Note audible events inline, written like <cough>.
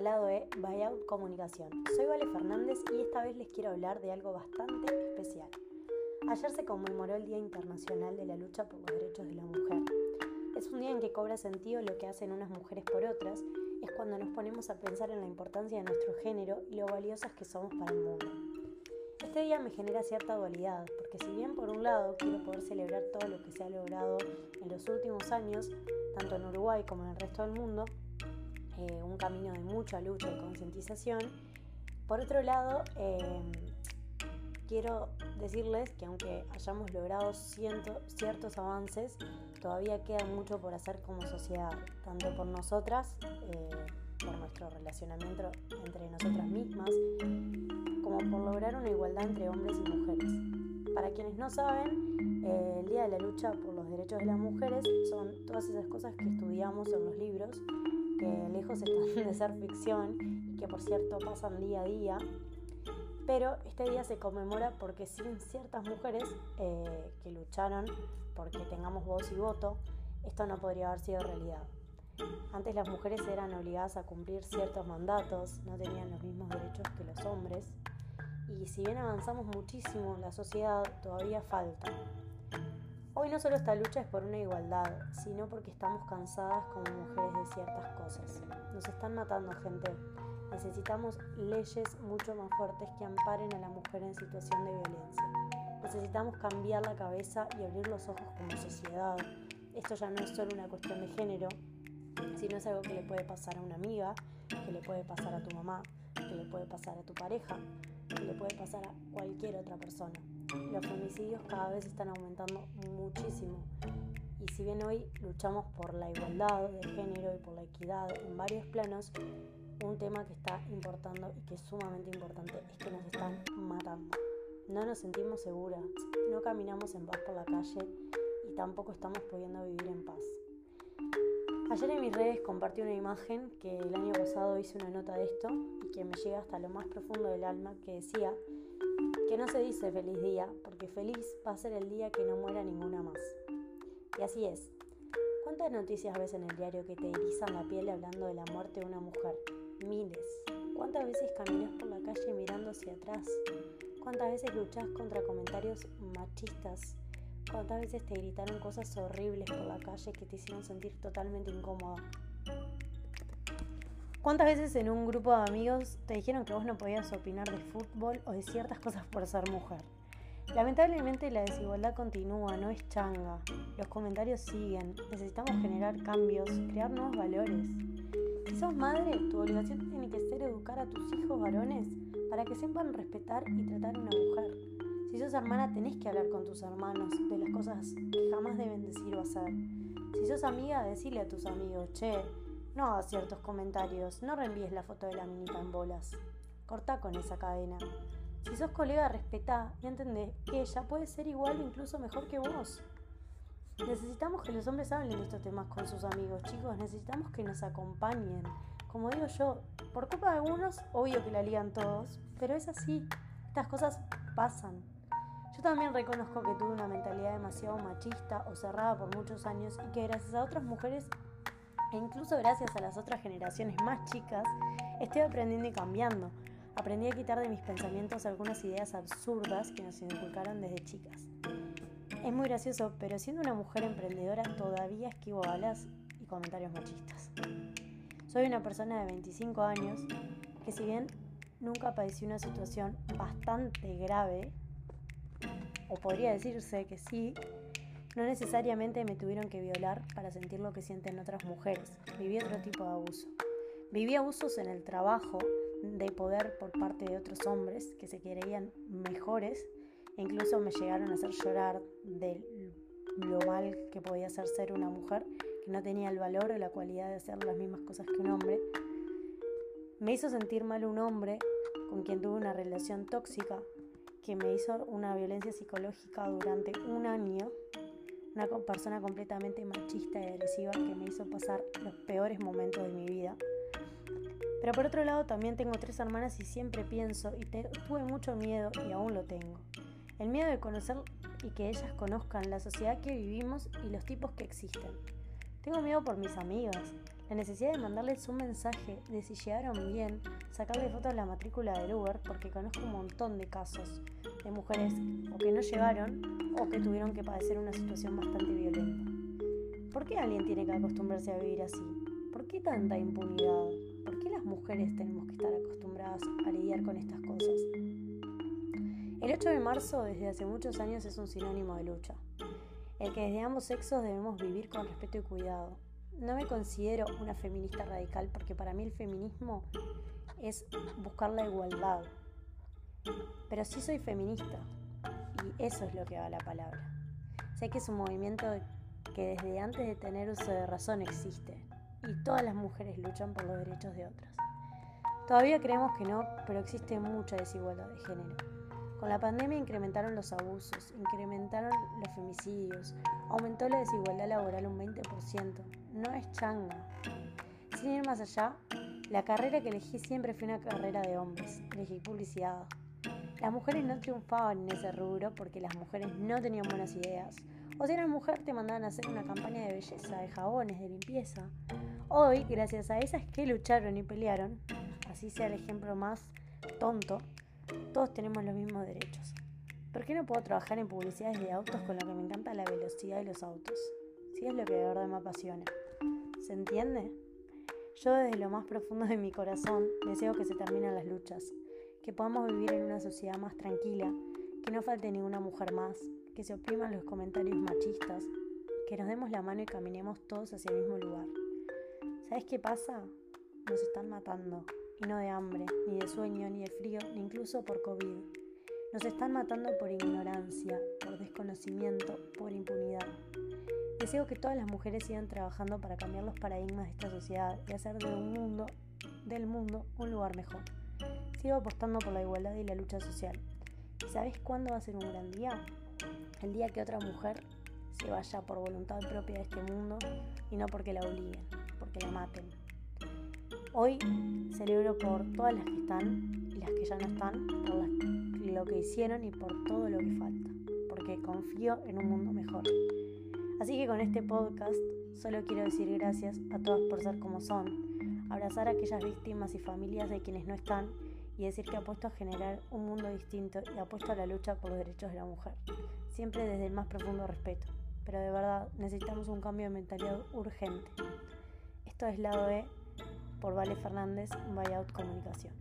al lado de Buyout Comunicación. Soy Vale Fernández y esta vez les quiero hablar de algo bastante especial. Ayer se conmemoró el Día Internacional de la Lucha por los Derechos de la Mujer. Es un día en que cobra sentido lo que hacen unas mujeres por otras, es cuando nos ponemos a pensar en la importancia de nuestro género y lo valiosas que somos para el mundo. Este día me genera cierta dualidad, porque si bien por un lado quiero poder celebrar todo lo que se ha logrado en los últimos años, tanto en Uruguay como en el resto del mundo, eh, un camino de mucha lucha y concientización. Por otro lado, em, quiero decirles que aunque hayamos logrado ciertos avances, todavía queda mucho por hacer como sociedad, tanto por nosotras, eh, por nuestro relacionamiento entre nosotras mismas, como por lograr una igualdad entre hombres y mujeres. Para quienes no saben, eh, el Día de la Lucha por los Derechos de las Mujeres son todas esas cosas que estudiamos en los libros que lejos están <laughs> de ser ficción y que por cierto pasan día a día. Pero este día se conmemora porque sin ciertas mujeres eh, que lucharon porque tengamos voz y voto, esto no podría haber sido realidad. Antes las mujeres eran obligadas a cumplir ciertos mandatos, no tenían los mismos derechos que los hombres, y si bien avanzamos muchísimo en la sociedad, todavía falta. Hoy no solo esta lucha es por una igualdad, sino porque estamos cansadas como mujeres de ciertas cosas. Nos están matando gente. Necesitamos leyes mucho más fuertes que amparen a la mujer en situación de violencia. Necesitamos cambiar la cabeza y abrir los ojos como sociedad. Esto ya no es solo una cuestión de género, sino es algo que le puede pasar a una amiga, que le puede pasar a tu mamá, que le puede pasar a tu pareja, que le puede pasar a cualquier otra persona. Los femicidios cada vez están aumentando muchísimo y si bien hoy luchamos por la igualdad de género y por la equidad en varios planos, un tema que está importando y que es sumamente importante es que nos están matando. No nos sentimos seguras, no caminamos en paz por la calle y tampoco estamos pudiendo vivir en paz. Ayer en mis redes compartí una imagen que el año pasado hice una nota de esto y que me llega hasta lo más profundo del alma que decía que no se dice feliz día, porque feliz va a ser el día que no muera ninguna más. Y así es. ¿Cuántas noticias ves en el diario que te erizan la piel hablando de la muerte de una mujer? Miles. ¿Cuántas veces caminas por la calle mirando hacia atrás? ¿Cuántas veces luchas contra comentarios machistas? ¿Cuántas veces te gritaron cosas horribles por la calle que te hicieron sentir totalmente incómoda? ¿Cuántas veces en un grupo de amigos te dijeron que vos no podías opinar de fútbol o de ciertas cosas por ser mujer? Lamentablemente la desigualdad continúa, no es changa. Los comentarios siguen. Necesitamos generar cambios, crear nuevos valores. Si sos madre, tu obligación tiene que ser educar a tus hijos varones para que sepan respetar y tratar a una mujer. Si sos hermana, tenés que hablar con tus hermanos de las cosas que jamás deben decir o hacer. Si sos amiga, decile a tus amigos, che, no hagas ciertos comentarios, no reenvíes la foto de la minita en bolas. Corta con esa cadena. Si sos colega, respetá y entendé que ella puede ser igual o incluso mejor que vos. Necesitamos que los hombres hablen de estos temas con sus amigos, chicos. Necesitamos que nos acompañen. Como digo yo, por culpa de algunos, obvio que la ligan todos, pero es así. Estas cosas pasan. Yo también reconozco que tuve una mentalidad demasiado machista o cerrada por muchos años y que gracias a otras mujeres e incluso gracias a las otras generaciones más chicas, estoy aprendiendo y cambiando. Aprendí a quitar de mis pensamientos algunas ideas absurdas que nos inculcaron desde chicas. Es muy gracioso, pero siendo una mujer emprendedora todavía esquivo balas y comentarios machistas. Soy una persona de 25 años que si bien nunca padecí una situación bastante grave, o podría decirse que sí, no necesariamente me tuvieron que violar para sentir lo que sienten otras mujeres. Viví otro tipo de abuso. Viví abusos en el trabajo de poder por parte de otros hombres que se creían mejores e incluso me llegaron a hacer llorar de lo mal que podía ser ser una mujer que no tenía el valor o la cualidad de hacer las mismas cosas que un hombre. Me hizo sentir mal un hombre con quien tuve una relación tóxica que me hizo una violencia psicológica durante un año una persona completamente machista y agresiva que me hizo pasar los peores momentos de mi vida. Pero por otro lado también tengo tres hermanas y siempre pienso y tuve mucho miedo y aún lo tengo. El miedo de conocer y que ellas conozcan la sociedad que vivimos y los tipos que existen. Tengo miedo por mis amigas. La necesidad de mandarles un mensaje de si llegaron bien, sacarle fotos a la matrícula del Uber, porque conozco un montón de casos de mujeres o que no llegaron o que tuvieron que padecer una situación bastante violenta. ¿Por qué alguien tiene que acostumbrarse a vivir así? ¿Por qué tanta impunidad? ¿Por qué las mujeres tenemos que estar acostumbradas a lidiar con estas cosas? El 8 de marzo desde hace muchos años es un sinónimo de lucha. El que desde ambos sexos debemos vivir con respeto y cuidado. No me considero una feminista radical porque para mí el feminismo es buscar la igualdad. Pero sí soy feminista y eso es lo que va la palabra. Sé que es un movimiento que desde antes de tener uso de razón existe y todas las mujeres luchan por los derechos de otras. Todavía creemos que no, pero existe mucha desigualdad de género. Con la pandemia incrementaron los abusos, incrementaron los femicidios, aumentó la desigualdad laboral un 20%. No es changa. Sin ir más allá, la carrera que elegí siempre fue una carrera de hombres. Elegí publicidad. Las mujeres no triunfaban en ese rubro porque las mujeres no tenían buenas ideas. O si eras mujer te mandaban a hacer una campaña de belleza, de jabones, de limpieza. Hoy, gracias a esas que lucharon y pelearon, así sea el ejemplo más tonto, todos tenemos los mismos derechos. ¿Por qué no puedo trabajar en publicidades de autos con lo que me encanta la velocidad de los autos? Si es lo que de verdad me apasiona. ¿Se entiende? Yo desde lo más profundo de mi corazón deseo que se terminen las luchas, que podamos vivir en una sociedad más tranquila, que no falte ninguna mujer más, que se opriman los comentarios machistas, que nos demos la mano y caminemos todos hacia el mismo lugar. ¿Sabes qué pasa? Nos están matando y no de hambre, ni de sueño, ni de frío, ni incluso por COVID. Nos están matando por ignorancia, por desconocimiento, por impunidad. Deseo que todas las mujeres sigan trabajando para cambiar los paradigmas de esta sociedad y hacer de un mundo, del mundo un lugar mejor. Sigo apostando por la igualdad y la lucha social. ¿Y sabes cuándo va a ser un gran día? El día que otra mujer se vaya por voluntad propia de este mundo y no porque la obliguen, porque la maten. Hoy celebro por todas las que están y las que ya no están, por lo que hicieron y por todo lo que falta, porque confío en un mundo mejor. Así que con este podcast solo quiero decir gracias a todas por ser como son, abrazar a aquellas víctimas y familias de quienes no están y decir que apuesto a generar un mundo distinto y apuesto a la lucha por los derechos de la mujer, siempre desde el más profundo respeto. Pero de verdad, necesitamos un cambio de mentalidad urgente. Esto es Lado B por Vale Fernández, Buyout Comunicación.